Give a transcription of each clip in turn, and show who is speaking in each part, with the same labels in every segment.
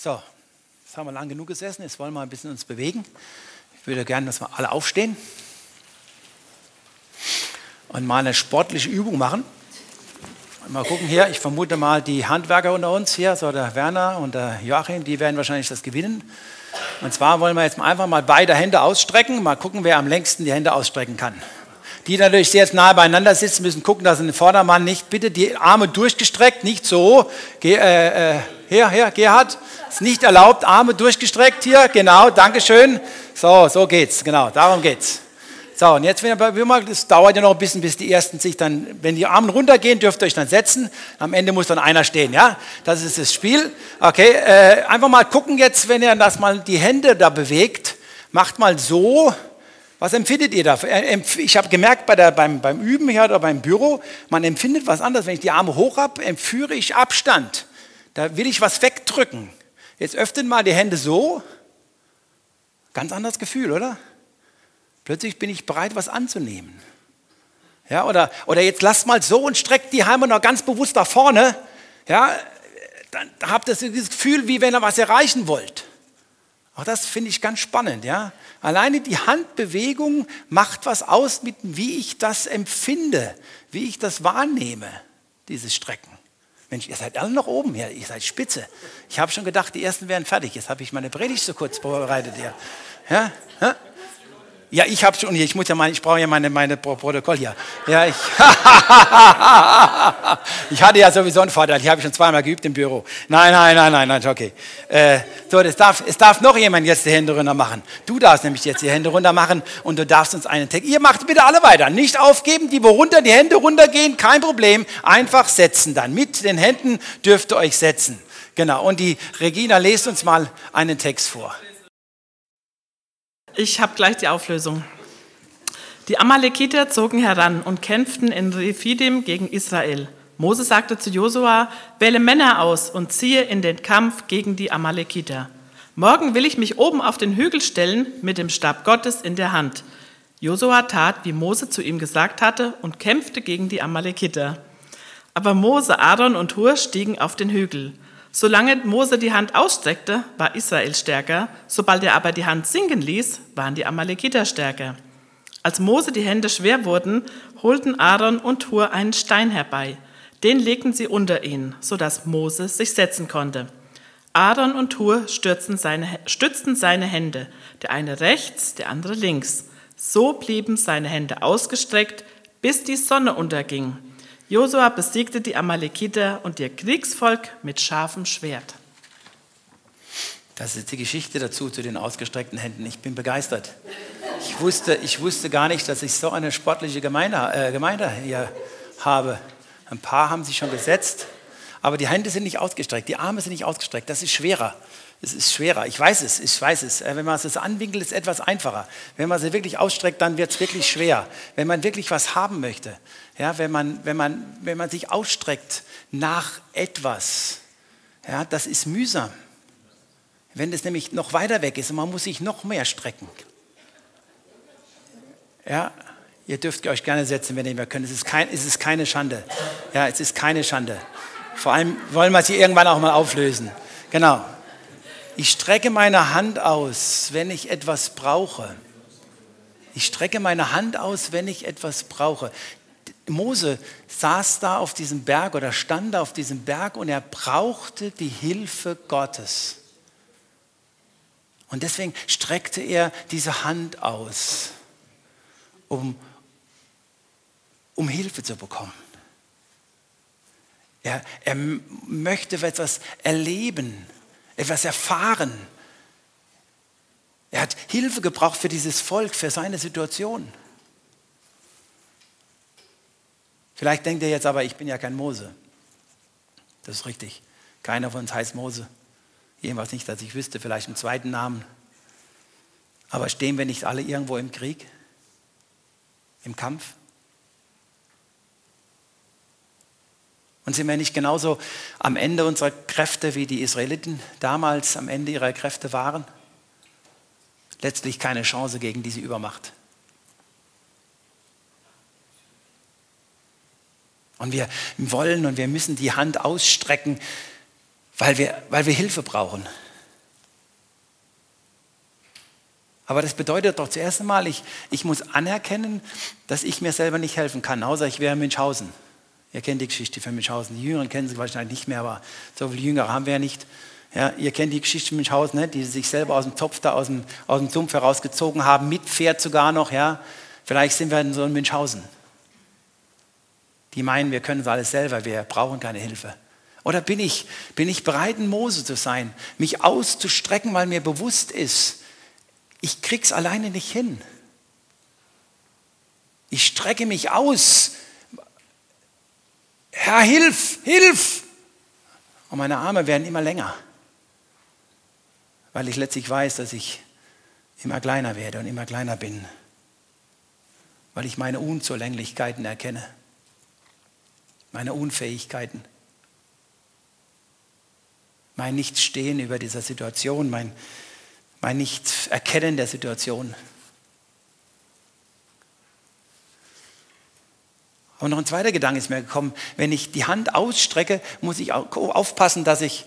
Speaker 1: So, jetzt haben wir lang genug gesessen, jetzt wollen wir ein bisschen uns bewegen. Ich würde gerne, dass wir alle aufstehen und mal eine sportliche Übung machen. Mal gucken hier, ich vermute mal die Handwerker unter uns hier, so der Werner und der Joachim, die werden wahrscheinlich das gewinnen. Und zwar wollen wir jetzt einfach mal beide Hände ausstrecken, mal gucken, wer am längsten die Hände ausstrecken kann. Die natürlich sehr nah beieinander sitzen, müssen gucken, dass ein Vordermann nicht, bitte die Arme durchgestreckt, nicht so. Ge, äh, äh, her, her, Gerhard, ist nicht erlaubt, Arme durchgestreckt hier, genau, Dankeschön. So, so geht's, genau, darum geht's. So, und jetzt, wenn wir mal, das dauert ja noch ein bisschen, bis die ersten sich dann, wenn die Arme runtergehen, dürft ihr euch dann setzen. Am Ende muss dann einer stehen, ja? Das ist das Spiel. Okay, äh, einfach mal gucken jetzt, wenn ihr das mal die Hände da bewegt, macht mal so. Was empfindet ihr da? Äh, ich habe gemerkt bei der, beim, beim Üben hier oder beim Büro, man empfindet was anderes. Wenn ich die Arme hoch habe, empführe ich Abstand. Da will ich was wegdrücken. Jetzt öffnet mal die Hände so. Ganz anderes Gefühl, oder? Plötzlich bin ich bereit, was anzunehmen. Ja, oder, oder jetzt lasst mal so und streckt die Heime noch ganz bewusst nach vorne. Ja, dann habt ihr das Gefühl, wie wenn ihr was erreichen wollt. Auch das finde ich ganz spannend. Ja? Alleine die Handbewegung macht was aus, mit wie ich das empfinde, wie ich das wahrnehme, dieses Strecken. Mensch, ihr seid alle noch oben hier, ihr seid spitze. Ich habe schon gedacht, die ersten wären fertig. Jetzt habe ich meine Predigt so kurz vorbereitet hier. Ja? ja? Ja, ich habe schon, ich muss ja mal, ich brauche ja meine, meine Protokoll hier. Ja, ich, ich hatte ja sowieso einen Vorteil, ich habe schon zweimal geübt im Büro. Nein, nein, nein, nein, nein, okay. Äh, so, das darf, es darf noch jemand jetzt die Hände runter machen. Du darfst nämlich jetzt die Hände runter machen und du darfst uns einen Text. Ihr macht bitte alle weiter. Nicht aufgeben, die wo runter, die Hände runtergehen, kein Problem. Einfach setzen dann. Mit den Händen dürft ihr euch setzen. Genau. Und die Regina lest uns mal einen Text vor.
Speaker 2: Ich habe gleich die Auflösung. Die Amalekiter zogen heran und kämpften in Rephidim gegen Israel. Mose sagte zu Josua, wähle Männer aus und ziehe in den Kampf gegen die Amalekiter. Morgen will ich mich oben auf den Hügel stellen mit dem Stab Gottes in der Hand. Josua tat, wie Mose zu ihm gesagt hatte, und kämpfte gegen die Amalekiter. Aber Mose, Aaron und Hur stiegen auf den Hügel. Solange Mose die Hand ausstreckte, war Israel stärker, sobald er aber die Hand sinken ließ, waren die Amalekiter stärker. Als Mose die Hände schwer wurden, holten Aaron und Hur einen Stein herbei. Den legten sie unter ihn, sodass Mose sich setzen konnte. Aaron und Hur seine, stützten seine Hände, der eine rechts, der andere links. So blieben seine Hände ausgestreckt, bis die Sonne unterging. Josua besiegte die Amalekiter und ihr Kriegsvolk mit scharfem Schwert.
Speaker 1: Das ist die Geschichte dazu, zu den ausgestreckten Händen. Ich bin begeistert. Ich wusste, ich wusste gar nicht, dass ich so eine sportliche Gemeinde, äh, Gemeinde hier habe. Ein paar haben sich schon gesetzt, aber die Hände sind nicht ausgestreckt, die Arme sind nicht ausgestreckt. Das ist schwerer. Es ist schwerer. Ich weiß es, ich weiß es. Äh, wenn man es anwinkelt, ist es etwas einfacher. Wenn man sie wirklich ausstreckt, dann wird es wirklich schwer. Wenn man wirklich was haben möchte, ja, wenn, man, wenn, man, wenn man sich ausstreckt nach etwas, ja, das ist mühsam. Wenn es nämlich noch weiter weg ist und man muss sich noch mehr strecken. Ja, ihr dürft euch gerne setzen, wenn ihr mehr könnt. Es ist, kein, es ist keine Schande. Ja, es ist keine Schande. Vor allem wollen wir sie irgendwann auch mal auflösen. Genau. Ich strecke meine Hand aus, wenn ich etwas brauche. Ich strecke meine Hand aus, wenn ich etwas brauche. Mose saß da auf diesem Berg oder stand da auf diesem Berg und er brauchte die Hilfe Gottes. Und deswegen streckte er diese Hand aus, um, um Hilfe zu bekommen. Er, er möchte etwas erleben, etwas erfahren. Er hat Hilfe gebraucht für dieses Volk, für seine Situation. Vielleicht denkt ihr jetzt aber, ich bin ja kein Mose. Das ist richtig. Keiner von uns heißt Mose. Jedenfalls nicht, dass ich wüsste, vielleicht einen zweiten Namen. Aber stehen wir nicht alle irgendwo im Krieg? Im Kampf? Und sind wir nicht genauso am Ende unserer Kräfte, wie die Israeliten damals am Ende ihrer Kräfte waren? Letztlich keine Chance gegen diese Übermacht. Und wir wollen und wir müssen die Hand ausstrecken, weil wir, weil wir Hilfe brauchen. Aber das bedeutet doch zuerst einmal, ich, ich muss anerkennen, dass ich mir selber nicht helfen kann, außer ich wäre Münchhausen. Ihr kennt die Geschichte von Münchhausen. Die Jüngeren kennen sie wahrscheinlich nicht mehr, aber so viele Jüngere haben wir ja nicht. Ja, ihr kennt die Geschichte von Münchhausen, ne? die sich selber aus dem Topf da, aus dem, aus dem Sumpf herausgezogen haben, mit Pferd sogar noch. Ja? Vielleicht sind wir in so einem Münchhausen. Die meinen, wir können es alles selber, wir brauchen keine Hilfe. Oder bin ich, bin ich bereit, ein Mose zu sein, mich auszustrecken, weil mir bewusst ist, ich krieg's alleine nicht hin. Ich strecke mich aus. Herr, hilf, hilf! Und meine Arme werden immer länger, weil ich letztlich weiß, dass ich immer kleiner werde und immer kleiner bin, weil ich meine Unzulänglichkeiten erkenne, meine Unfähigkeiten, mein Nichtstehen über dieser Situation, mein, mein Nicht-Erkennen der Situation. Und noch ein zweiter Gedanke ist mir gekommen, wenn ich die Hand ausstrecke, muss ich aufpassen, dass ich,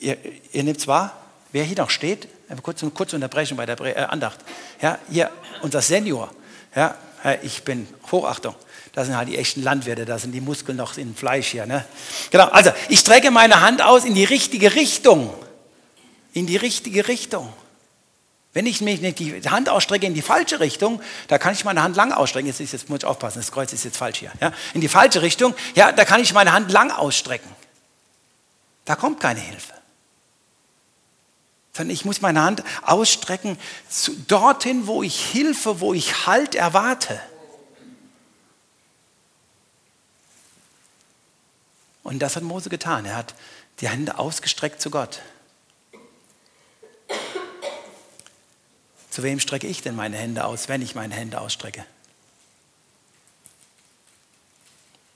Speaker 1: ihr, ihr nehmt es wahr, wer hier noch steht, kurz, kurze Unterbrechung bei der äh, Andacht. Ja, hier, unser Senior, ja, ich bin Hochachtung. Das sind halt die echten Landwirte, da sind die Muskeln noch in Fleisch hier. Ne? Genau, also ich strecke meine Hand aus in die richtige Richtung in die richtige Richtung. Wenn ich mich nicht die Hand ausstrecke in die falsche Richtung, da kann ich meine Hand lang ausstrecken. Jetzt, ist, jetzt muss ich aufpassen, das Kreuz ist jetzt falsch hier. Ja? In die falsche Richtung, ja, da kann ich meine Hand lang ausstrecken. Da kommt keine Hilfe. Sondern ich muss meine Hand ausstrecken zu, dorthin, wo ich Hilfe, wo ich Halt erwarte. Und das hat Mose getan. Er hat die Hände ausgestreckt zu Gott. Zu wem strecke ich denn meine Hände aus, wenn ich meine Hände ausstrecke?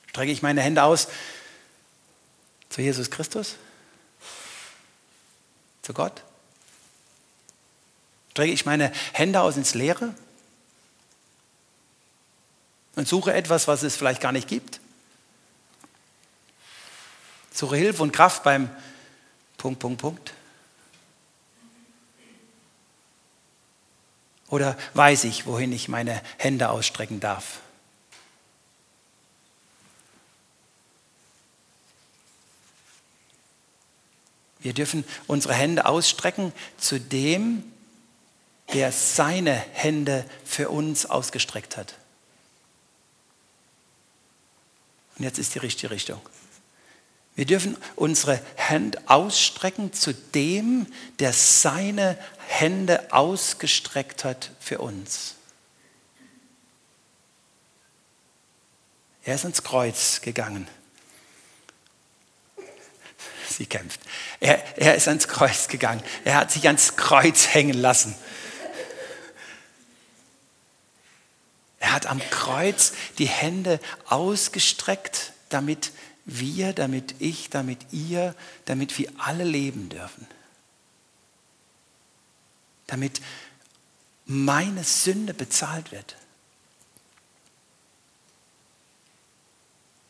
Speaker 1: Strecke ich meine Hände aus zu Jesus Christus? Zu Gott? Strecke ich meine Hände aus ins Leere? Und suche etwas, was es vielleicht gar nicht gibt? Suche Hilfe und Kraft beim Punkt, Punkt, Punkt. Oder weiß ich, wohin ich meine Hände ausstrecken darf? Wir dürfen unsere Hände ausstrecken zu dem, der seine Hände für uns ausgestreckt hat. Und jetzt ist die richtige Richtung. Wir dürfen unsere Hände ausstrecken zu dem, der seine Hände ausgestreckt hat für uns. Er ist ins Kreuz gegangen. Sie kämpft. Er, er ist ans Kreuz gegangen. Er hat sich ans Kreuz hängen lassen. Er hat am Kreuz die Hände ausgestreckt, damit wir, damit ich, damit ihr, damit wir alle leben dürfen. Damit meine Sünde bezahlt wird.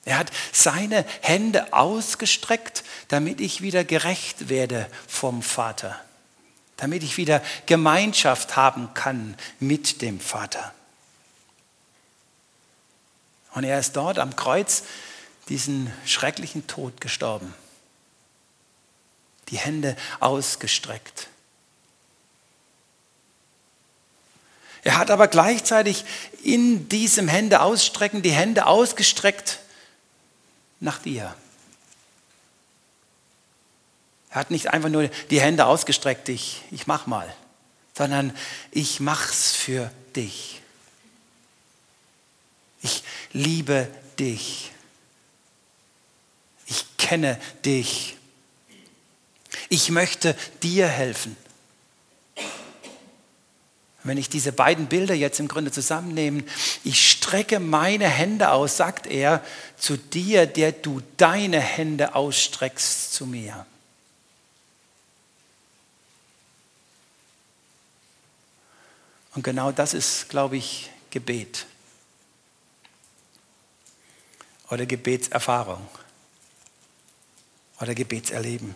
Speaker 1: Er hat seine Hände ausgestreckt, damit ich wieder gerecht werde vom Vater, damit ich wieder Gemeinschaft haben kann mit dem Vater. Und er ist dort am Kreuz diesen schrecklichen Tod gestorben. Die Hände ausgestreckt. Er hat aber gleichzeitig in diesem Hände ausstrecken die Hände ausgestreckt nach dir. Er hat nicht einfach nur die Hände ausgestreckt, ich, ich mach mal, sondern ich mach's für dich. Ich liebe dich kenne dich. Ich möchte dir helfen. Wenn ich diese beiden Bilder jetzt im Grunde zusammennehme, ich strecke meine Hände aus, sagt er, zu dir, der du deine Hände ausstreckst zu mir. Und genau das ist, glaube ich, Gebet oder Gebetserfahrung oder Gebetserleben.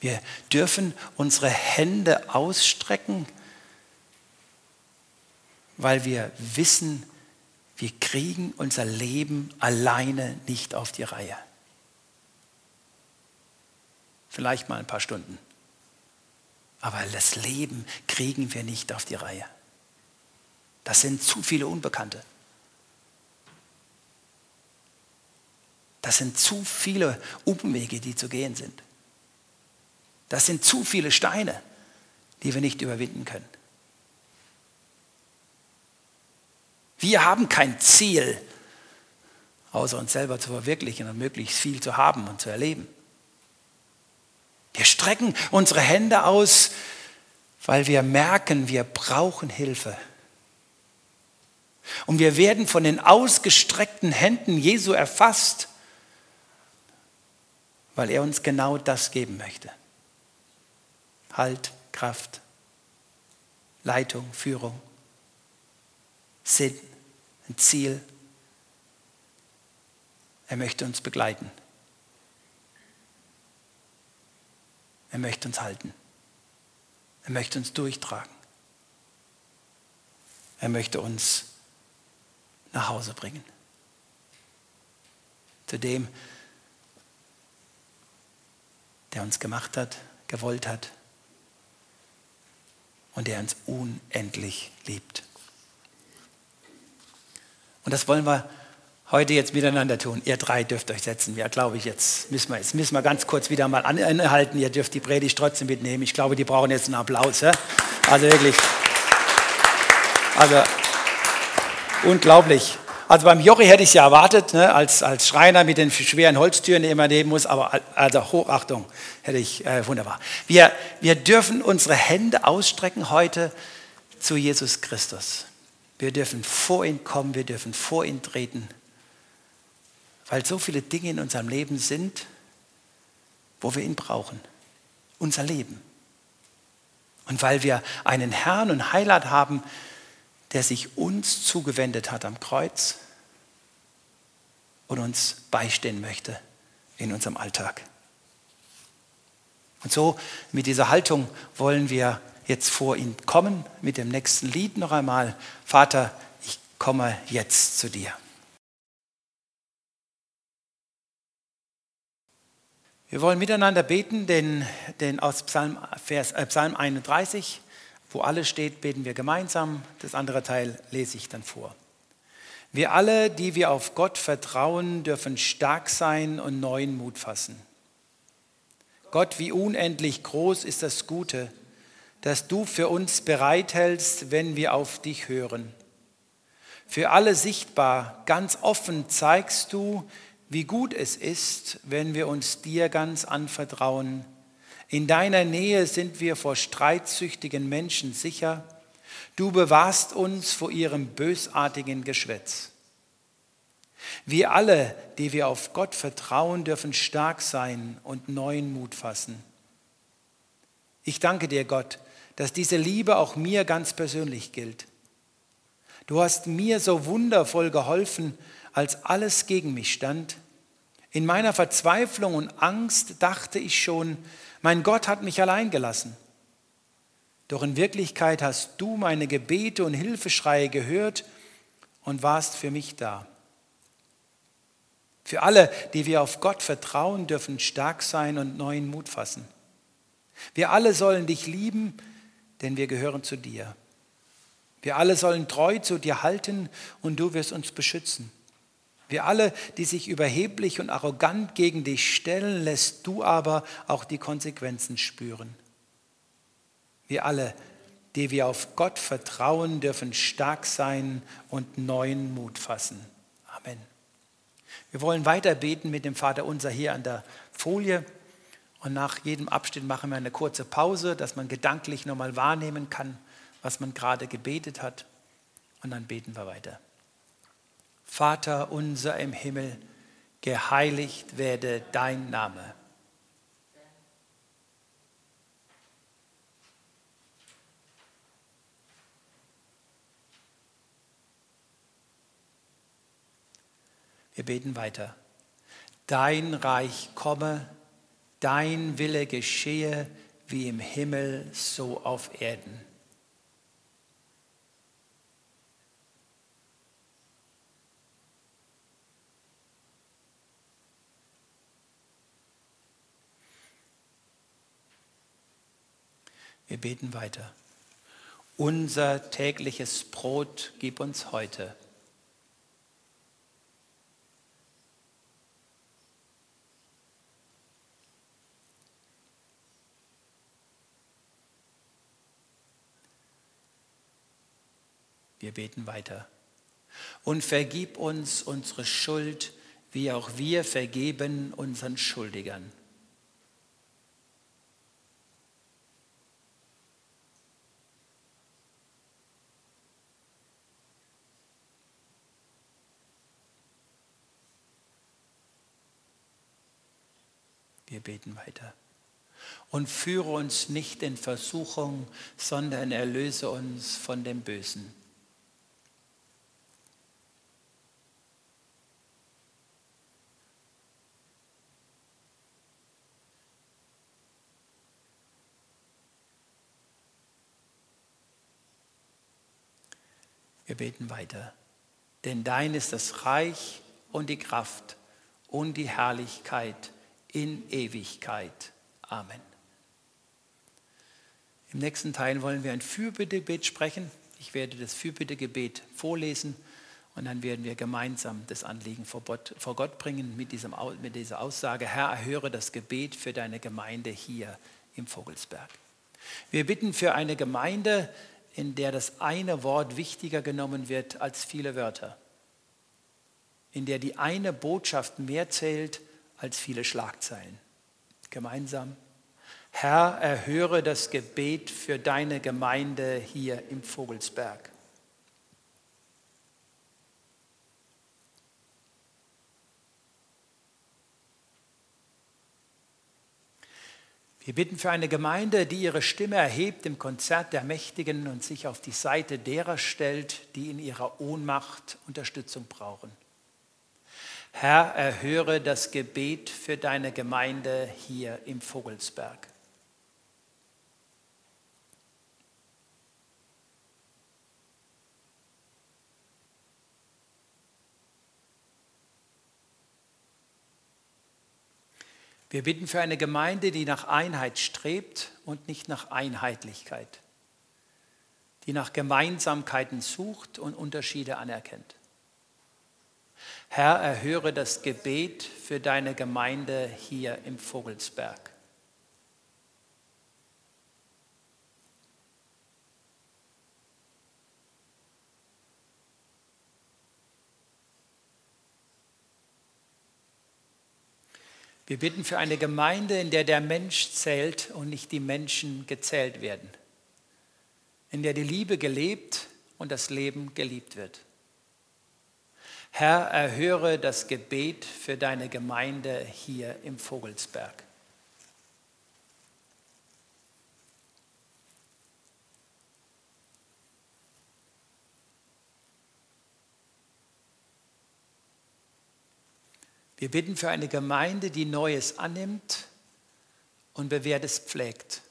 Speaker 1: Wir dürfen unsere Hände ausstrecken, weil wir wissen, wir kriegen unser Leben alleine nicht auf die Reihe. Vielleicht mal ein paar Stunden. Aber das Leben kriegen wir nicht auf die Reihe. Das sind zu viele Unbekannte. Das sind zu viele Umwege, die zu gehen sind. Das sind zu viele Steine, die wir nicht überwinden können. Wir haben kein Ziel, außer uns selber zu verwirklichen und möglichst viel zu haben und zu erleben. Wir strecken unsere Hände aus, weil wir merken, wir brauchen Hilfe. Und wir werden von den ausgestreckten Händen Jesu erfasst, weil er uns genau das geben möchte. Halt, Kraft, Leitung, Führung, Sinn, ein Ziel. Er möchte uns begleiten. Er möchte uns halten. Er möchte uns durchtragen. Er möchte uns nach Hause bringen. Zu dem, der uns gemacht hat, gewollt hat, und der uns unendlich liebt. Und das wollen wir heute jetzt miteinander tun. Ihr drei dürft euch setzen. Ja, glaube ich, jetzt müssen wir, jetzt müssen wir ganz kurz wieder mal anhalten. Ihr dürft die Predigt trotzdem mitnehmen. Ich glaube, die brauchen jetzt einen Applaus. Ja? Also wirklich. Also unglaublich. Also beim Jochi hätte ich es ja erwartet, ne, als, als Schreiner mit den schweren Holztüren, die immer nehmen muss, aber also Hochachtung hätte ich, äh, wunderbar. Wir, wir dürfen unsere Hände ausstrecken heute zu Jesus Christus. Wir dürfen vor ihn kommen, wir dürfen vor ihn treten, weil so viele Dinge in unserem Leben sind, wo wir ihn brauchen. Unser Leben. Und weil wir einen Herrn und Heiland haben, der sich uns zugewendet hat am Kreuz und uns beistehen möchte in unserem Alltag. Und so mit dieser Haltung wollen wir jetzt vor ihn kommen, mit dem nächsten Lied noch einmal. Vater, ich komme jetzt zu dir. Wir wollen miteinander beten, den, den aus Psalm, Vers, äh, Psalm 31. Wo alles steht, beten wir gemeinsam. Das andere Teil lese ich dann vor. Wir alle, die wir auf Gott vertrauen, dürfen stark sein und neuen Mut fassen. Gott, wie unendlich groß ist das Gute, das du für uns bereithältst, wenn wir auf dich hören. Für alle sichtbar, ganz offen zeigst du, wie gut es ist, wenn wir uns dir ganz anvertrauen in deiner Nähe sind wir vor streitsüchtigen Menschen sicher. Du bewahrst uns vor ihrem bösartigen Geschwätz. Wir alle, die wir auf Gott vertrauen, dürfen stark sein und neuen Mut fassen. Ich danke dir, Gott, dass diese Liebe auch mir ganz persönlich gilt. Du hast mir so wundervoll geholfen, als alles gegen mich stand. In meiner Verzweiflung und Angst dachte ich schon, mein Gott hat mich allein gelassen. Doch in Wirklichkeit hast du meine Gebete und Hilfeschreie gehört und warst für mich da. Für alle, die wir auf Gott vertrauen, dürfen stark sein und neuen Mut fassen. Wir alle sollen dich lieben, denn wir gehören zu dir. Wir alle sollen treu zu dir halten und du wirst uns beschützen. Wir alle, die sich überheblich und arrogant gegen dich stellen, lässt du aber auch die Konsequenzen spüren. Wir alle, die wir auf Gott vertrauen, dürfen stark sein und neuen Mut fassen. Amen. Wir wollen weiter beten mit dem Vater unser hier an der Folie. Und nach jedem Abschnitt machen wir eine kurze Pause, dass man gedanklich nochmal wahrnehmen kann, was man gerade gebetet hat. Und dann beten wir weiter. Vater unser im Himmel, geheiligt werde dein Name. Wir beten weiter. Dein Reich komme, dein Wille geschehe wie im Himmel, so auf Erden. Wir beten weiter. Unser tägliches Brot gib uns heute. Wir beten weiter. Und vergib uns unsere Schuld, wie auch wir vergeben unseren Schuldigern Wir beten weiter. Und führe uns nicht in Versuchung, sondern erlöse uns von dem Bösen. Wir beten weiter. Denn dein ist das Reich und die Kraft und die Herrlichkeit in Ewigkeit. Amen. Im nächsten Teil wollen wir ein Fürbittegebet sprechen. Ich werde das Fürbittegebet vorlesen und dann werden wir gemeinsam das Anliegen vor Gott bringen mit, diesem, mit dieser Aussage, Herr, erhöre das Gebet für deine Gemeinde hier im Vogelsberg. Wir bitten für eine Gemeinde, in der das eine Wort wichtiger genommen wird als viele Wörter, in der die eine Botschaft mehr zählt als viele Schlagzeilen. Gemeinsam. Herr, erhöre das Gebet für deine Gemeinde hier im Vogelsberg. Wir bitten für eine Gemeinde, die ihre Stimme erhebt im Konzert der Mächtigen und sich auf die Seite derer stellt, die in ihrer Ohnmacht Unterstützung brauchen. Herr, erhöre das Gebet für deine Gemeinde hier im Vogelsberg. Wir bitten für eine Gemeinde, die nach Einheit strebt und nicht nach Einheitlichkeit, die nach Gemeinsamkeiten sucht und Unterschiede anerkennt. Herr, erhöre das Gebet für deine Gemeinde hier im Vogelsberg. Wir bitten für eine Gemeinde, in der der Mensch zählt und nicht die Menschen gezählt werden, in der die Liebe gelebt und das Leben geliebt wird. Herr, erhöre das Gebet für deine Gemeinde hier im Vogelsberg. Wir bitten für eine Gemeinde, die Neues annimmt und Bewährtes pflegt,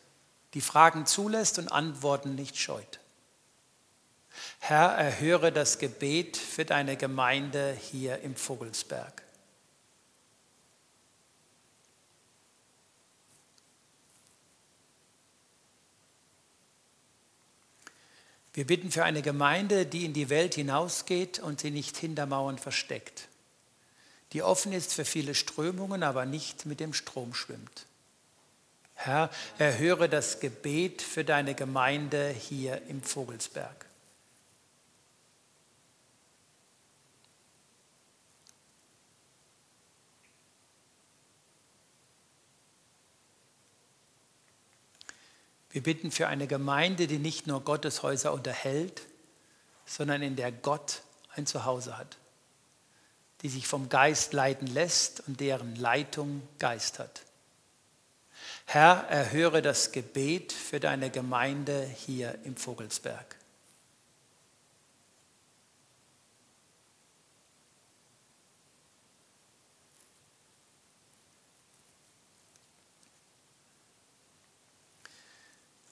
Speaker 1: die Fragen zulässt und Antworten nicht scheut. Herr, erhöre das Gebet für deine Gemeinde hier im Vogelsberg. Wir bitten für eine Gemeinde, die in die Welt hinausgeht und sie nicht hinter Mauern versteckt, die offen ist für viele Strömungen, aber nicht mit dem Strom schwimmt. Herr, erhöre das Gebet für deine Gemeinde hier im Vogelsberg. Wir bitten für eine Gemeinde, die nicht nur Gotteshäuser unterhält, sondern in der Gott ein Zuhause hat, die sich vom Geist leiten lässt und deren Leitung Geist hat. Herr, erhöre das Gebet für deine Gemeinde hier im Vogelsberg.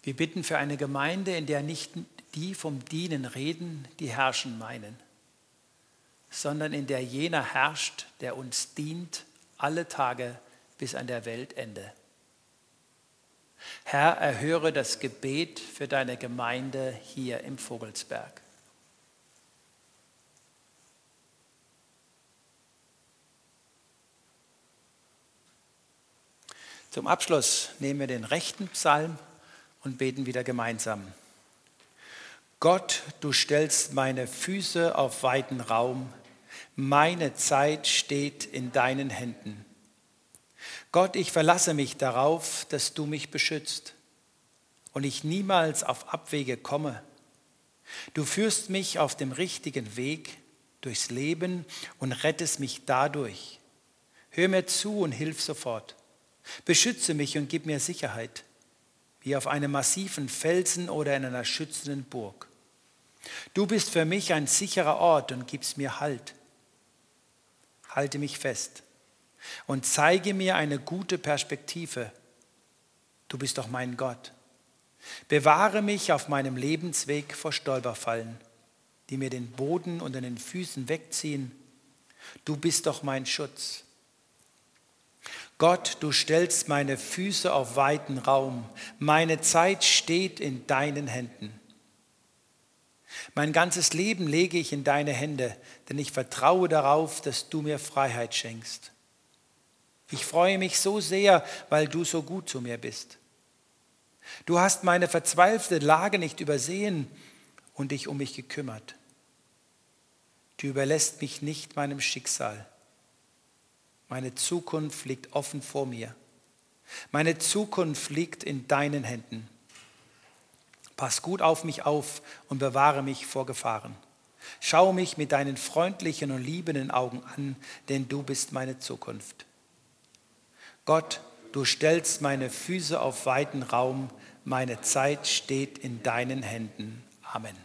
Speaker 1: Wir bitten für eine Gemeinde, in der nicht die vom Dienen reden, die herrschen meinen, sondern in der jener herrscht, der uns dient alle Tage bis an der Weltende. Herr, erhöre das Gebet für deine Gemeinde hier im Vogelsberg. Zum Abschluss nehmen wir den rechten Psalm und beten wieder gemeinsam. Gott, du stellst meine Füße auf weiten Raum, meine Zeit steht in deinen Händen. Gott, ich verlasse mich darauf, dass du mich beschützt und ich niemals auf Abwege komme. Du führst mich auf dem richtigen Weg durchs Leben und rettest mich dadurch. Hör mir zu und hilf sofort. Beschütze mich und gib mir Sicherheit, wie auf einem massiven Felsen oder in einer schützenden Burg. Du bist für mich ein sicherer Ort und gibst mir Halt. Halte mich fest und zeige mir eine gute Perspektive. Du bist doch mein Gott. Bewahre mich auf meinem Lebensweg vor Stolperfallen, die mir den Boden unter den Füßen wegziehen. Du bist doch mein Schutz. Gott, du stellst meine Füße auf weiten Raum. Meine Zeit steht in deinen Händen. Mein ganzes Leben lege ich in deine Hände, denn ich vertraue darauf, dass du mir Freiheit schenkst. Ich freue mich so sehr, weil du so gut zu mir bist. Du hast meine verzweifelte Lage nicht übersehen und dich um mich gekümmert. Du überlässt mich nicht meinem Schicksal. Meine Zukunft liegt offen vor mir. Meine Zukunft liegt in deinen Händen. Pass gut auf mich auf und bewahre mich vor Gefahren. Schau mich mit deinen freundlichen und liebenden Augen an, denn du bist meine Zukunft. Gott, du stellst meine Füße auf weiten Raum, meine Zeit steht in deinen Händen. Amen.